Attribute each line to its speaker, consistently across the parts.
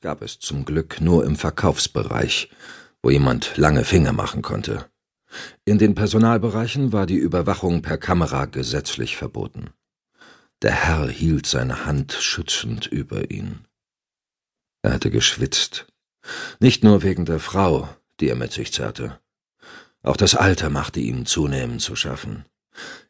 Speaker 1: Gab es zum Glück nur im Verkaufsbereich, wo jemand lange Finger machen konnte. In den Personalbereichen war die Überwachung per Kamera gesetzlich verboten. Der Herr hielt seine Hand schützend über ihn. Er hatte geschwitzt, nicht nur wegen der Frau, die er mit sich zerrte. Auch das Alter machte ihm zunehmend zu schaffen.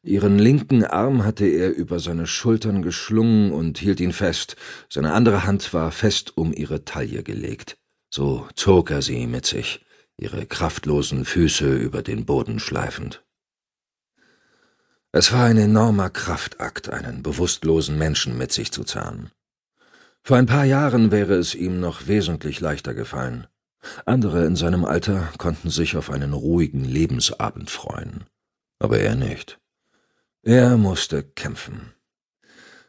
Speaker 1: Ihren linken Arm hatte er über seine Schultern geschlungen und hielt ihn fest, seine andere Hand war fest um ihre Taille gelegt. So zog er sie mit sich, ihre kraftlosen Füße über den Boden schleifend. Es war ein enormer Kraftakt, einen bewusstlosen Menschen mit sich zu zerren. Vor ein paar Jahren wäre es ihm noch wesentlich leichter gefallen. Andere in seinem Alter konnten sich auf einen ruhigen Lebensabend freuen, aber er nicht. Er musste kämpfen.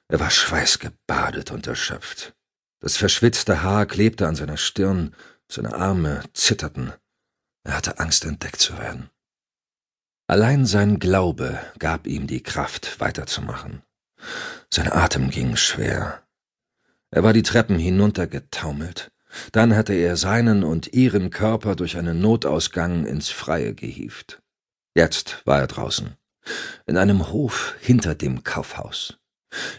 Speaker 1: Er war schweißgebadet und erschöpft. Das verschwitzte Haar klebte an seiner Stirn, seine Arme zitterten. Er hatte Angst, entdeckt zu werden. Allein sein Glaube gab ihm die Kraft, weiterzumachen. Sein Atem ging schwer. Er war die Treppen hinuntergetaumelt. Dann hatte er seinen und ihren Körper durch einen Notausgang ins Freie gehievt. Jetzt war er draußen. In einem Hof hinter dem Kaufhaus.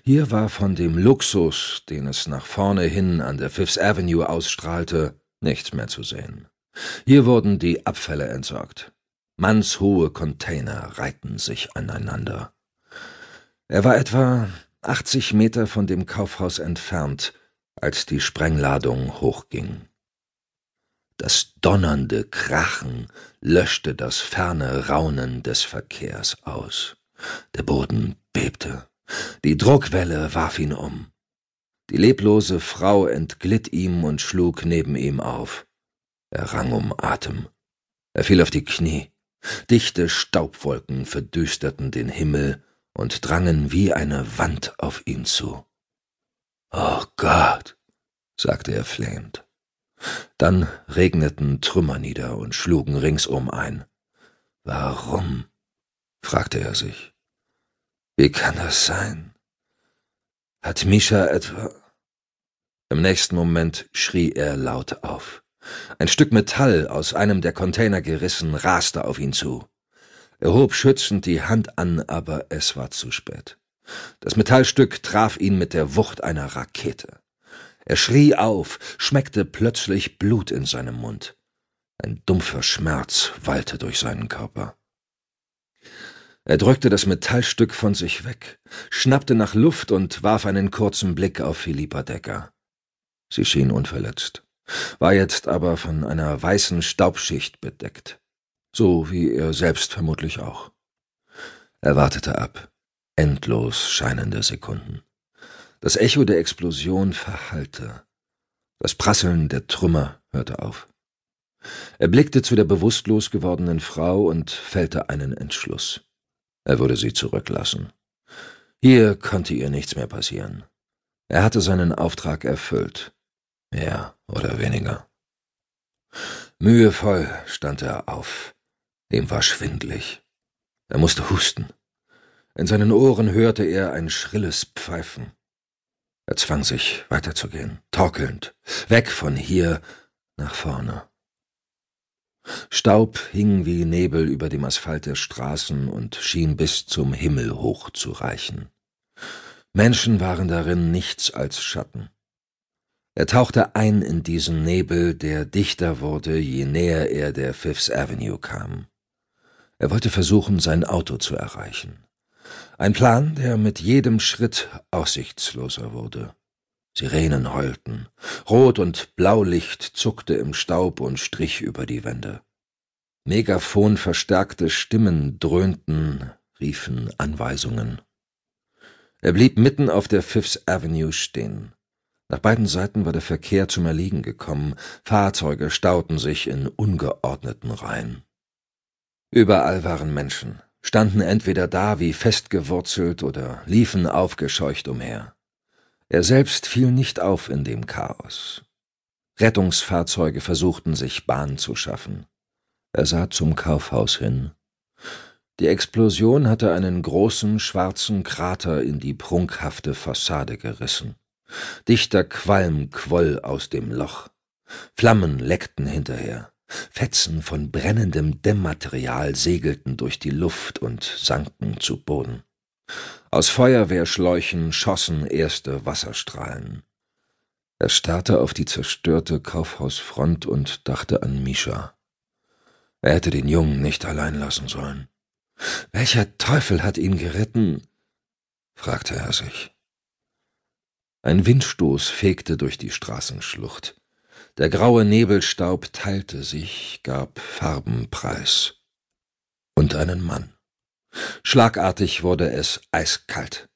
Speaker 1: Hier war von dem Luxus, den es nach vorne hin an der Fifth Avenue ausstrahlte, nichts mehr zu sehen. Hier wurden die Abfälle entsorgt. Mannshohe Container reihten sich aneinander. Er war etwa 80 Meter von dem Kaufhaus entfernt, als die Sprengladung hochging. Das donnernde Krachen löschte das ferne Raunen des Verkehrs aus. Der Boden bebte. Die Druckwelle warf ihn um. Die leblose Frau entglitt ihm und schlug neben ihm auf. Er rang um Atem. Er fiel auf die Knie. Dichte Staubwolken verdüsterten den Himmel und drangen wie eine Wand auf ihn zu. Oh Gott, sagte er flehend. Dann regneten Trümmer nieder und schlugen ringsum ein. Warum? fragte er sich. Wie kann das sein? Hat Misha etwa. Im nächsten Moment schrie er laut auf. Ein Stück Metall, aus einem der Container gerissen, raste auf ihn zu. Er hob schützend die Hand an, aber es war zu spät. Das Metallstück traf ihn mit der Wucht einer Rakete. Er schrie auf, schmeckte plötzlich Blut in seinem Mund. Ein dumpfer Schmerz wallte durch seinen Körper. Er drückte das Metallstück von sich weg, schnappte nach Luft und warf einen kurzen Blick auf Philippa Decker. Sie schien unverletzt war jetzt aber von einer weißen Staubschicht bedeckt, so wie er selbst vermutlich auch. Er wartete ab, endlos scheinende Sekunden. Das Echo der Explosion verhallte. Das Prasseln der Trümmer hörte auf. Er blickte zu der bewusstlos gewordenen Frau und fällte einen Entschluss. Er würde sie zurücklassen. Hier konnte ihr nichts mehr passieren. Er hatte seinen Auftrag erfüllt. Mehr oder weniger. Mühevoll stand er auf. Ihm war schwindlig. Er musste husten. In seinen Ohren hörte er ein schrilles Pfeifen. Er zwang sich, weiterzugehen, torkelnd, weg von hier nach vorne. Staub hing wie Nebel über dem Asphalt der Straßen und schien bis zum Himmel hoch zu reichen. Menschen waren darin nichts als Schatten. Er tauchte ein in diesen Nebel, der dichter wurde, je näher er der Fifth Avenue kam. Er wollte versuchen, sein Auto zu erreichen. Ein Plan, der mit jedem Schritt aussichtsloser wurde. Sirenen heulten, Rot- und Blaulicht zuckte im Staub und strich über die Wände. Megafon verstärkte Stimmen dröhnten, riefen Anweisungen. Er blieb mitten auf der Fifth Avenue stehen. Nach beiden Seiten war der Verkehr zum Erliegen gekommen, Fahrzeuge stauten sich in ungeordneten Reihen. Überall waren Menschen, standen entweder da wie festgewurzelt oder liefen aufgescheucht umher. Er selbst fiel nicht auf in dem Chaos. Rettungsfahrzeuge versuchten sich Bahn zu schaffen. Er sah zum Kaufhaus hin. Die Explosion hatte einen großen schwarzen Krater in die prunkhafte Fassade gerissen. Dichter Qualm quoll aus dem Loch. Flammen leckten hinterher. Fetzen von brennendem Dämmmaterial segelten durch die Luft und sanken zu Boden. Aus Feuerwehrschläuchen schossen erste Wasserstrahlen. Er starrte auf die zerstörte Kaufhausfront und dachte an Misha. Er hätte den Jungen nicht allein lassen sollen. Welcher Teufel hat ihn geritten? fragte er sich. Ein Windstoß fegte durch die Straßenschlucht. Der graue Nebelstaub teilte sich, gab Farben preis. Und einen Mann. Schlagartig wurde es eiskalt.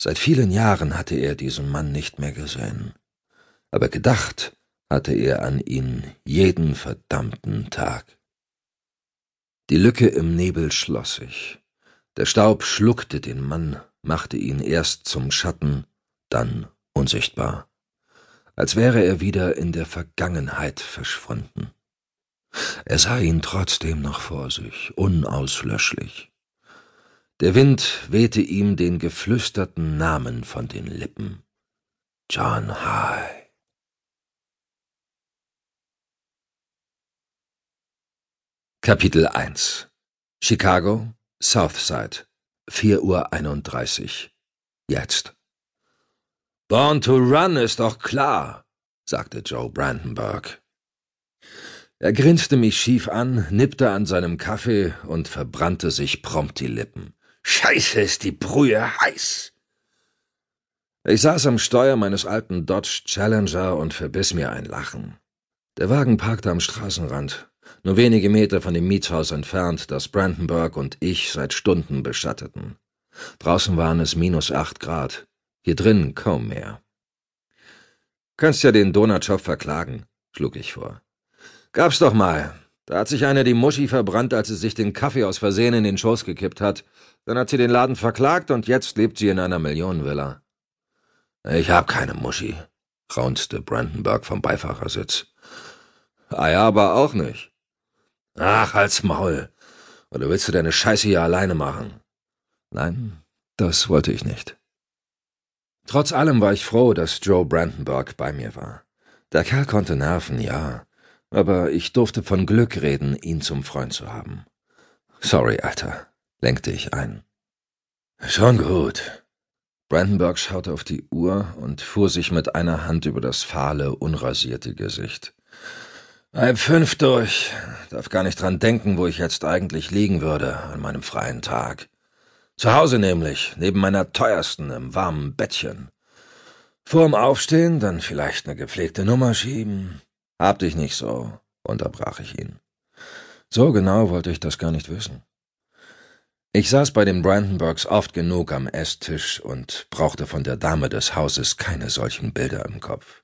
Speaker 1: Seit vielen Jahren hatte er diesen Mann nicht mehr gesehen, aber gedacht hatte er an ihn jeden verdammten Tag. Die Lücke im Nebel schloss sich. Der Staub schluckte den Mann, machte ihn erst zum Schatten, dann unsichtbar, als wäre er wieder in der Vergangenheit verschwunden. Er sah ihn trotzdem noch vor sich, unauslöschlich. Der Wind wehte ihm den geflüsterten Namen von den Lippen. John High. Kapitel 1 Chicago, Southside, 4 Uhr 31. Jetzt. Born to run ist doch klar, sagte Joe Brandenburg. Er grinste mich schief an, nippte an seinem Kaffee und verbrannte sich prompt die Lippen. Scheiße, ist die Brühe heiß! Ich saß am Steuer meines alten Dodge Challenger und verbiss mir ein Lachen. Der Wagen parkte am Straßenrand nur wenige Meter von dem Mietshaus entfernt, das Brandenburg und ich seit Stunden beschatteten. Draußen waren es minus acht Grad, hier drin kaum mehr. Kannst ja den Donutshop verklagen, schlug ich vor. Gab's doch mal. Da hat sich eine die Muschi verbrannt, als sie sich den Kaffee aus Versehen in den Schoß gekippt hat. Dann hat sie den Laden verklagt und jetzt lebt sie in einer Millionenvilla. Ich hab keine Muschi, raunzte Brandenburg vom Beifahrersitz. Ah ja, aber auch nicht. Ach, als Maul. Oder willst du deine Scheiße hier alleine machen? Nein, das wollte ich nicht. Trotz allem war ich froh, dass Joe Brandenburg bei mir war. Der Kerl konnte nerven, ja, aber ich durfte von Glück reden, ihn zum Freund zu haben. Sorry, Alter, lenkte ich ein. Schon gut. Brandenburg schaute auf die Uhr und fuhr sich mit einer Hand über das fahle, unrasierte Gesicht. Halb fünf durch. Darf gar nicht dran denken, wo ich jetzt eigentlich liegen würde an meinem freien Tag. Zu Hause nämlich, neben meiner teuersten, im warmen Bettchen. Vorm Aufstehen dann vielleicht eine gepflegte Nummer schieben. Hab dich nicht so, unterbrach ich ihn. So genau wollte ich das gar nicht wissen. Ich saß bei den Brandenburgs oft genug am Esstisch und brauchte von der Dame des Hauses keine solchen Bilder im Kopf.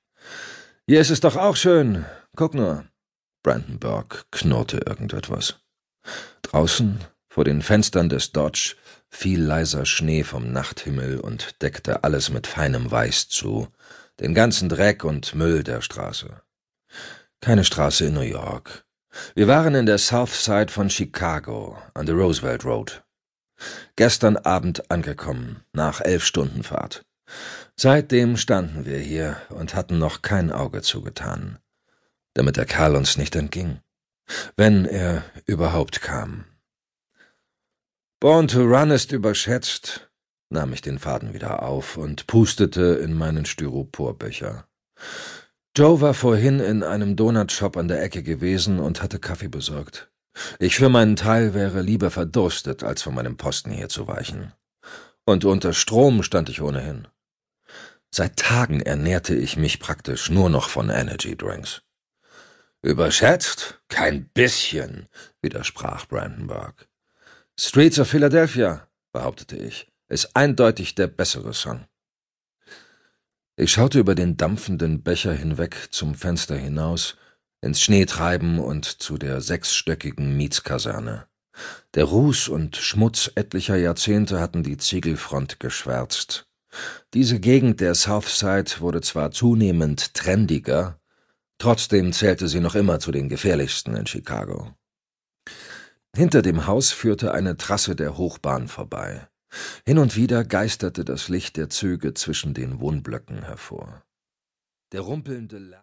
Speaker 1: Hier ist es doch auch schön. Guck nur. Brandenburg knurrte irgendetwas. Draußen, vor den Fenstern des Dodge, fiel leiser Schnee vom Nachthimmel und deckte alles mit feinem Weiß zu, den ganzen Dreck und Müll der Straße. Keine Straße in New York. Wir waren in der South Side von Chicago, an der Roosevelt Road. Gestern Abend angekommen, nach elf Stunden Fahrt. Seitdem standen wir hier und hatten noch kein Auge zugetan damit der Kerl uns nicht entging, wenn er überhaupt kam. Born to Run ist überschätzt, nahm ich den Faden wieder auf und pustete in meinen Styroporbecher. Joe war vorhin in einem Donutshop an der Ecke gewesen und hatte Kaffee besorgt. Ich für meinen Teil wäre lieber verdurstet, als von meinem Posten hier zu weichen. Und unter Strom stand ich ohnehin. Seit Tagen ernährte ich mich praktisch nur noch von Energy Drinks. Überschätzt? Kein bisschen, widersprach Brandenburg. Streets of Philadelphia, behauptete ich, ist eindeutig der bessere Song. Ich schaute über den dampfenden Becher hinweg zum Fenster hinaus, ins Schneetreiben und zu der sechsstöckigen Mietskaserne. Der Ruß und Schmutz etlicher Jahrzehnte hatten die Ziegelfront geschwärzt. Diese Gegend der Southside wurde zwar zunehmend trendiger, Trotzdem zählte sie noch immer zu den gefährlichsten in Chicago. Hinter dem Haus führte eine Trasse der Hochbahn vorbei. Hin und wieder geisterte das Licht der Züge zwischen den Wohnblöcken hervor. Der rumpelnde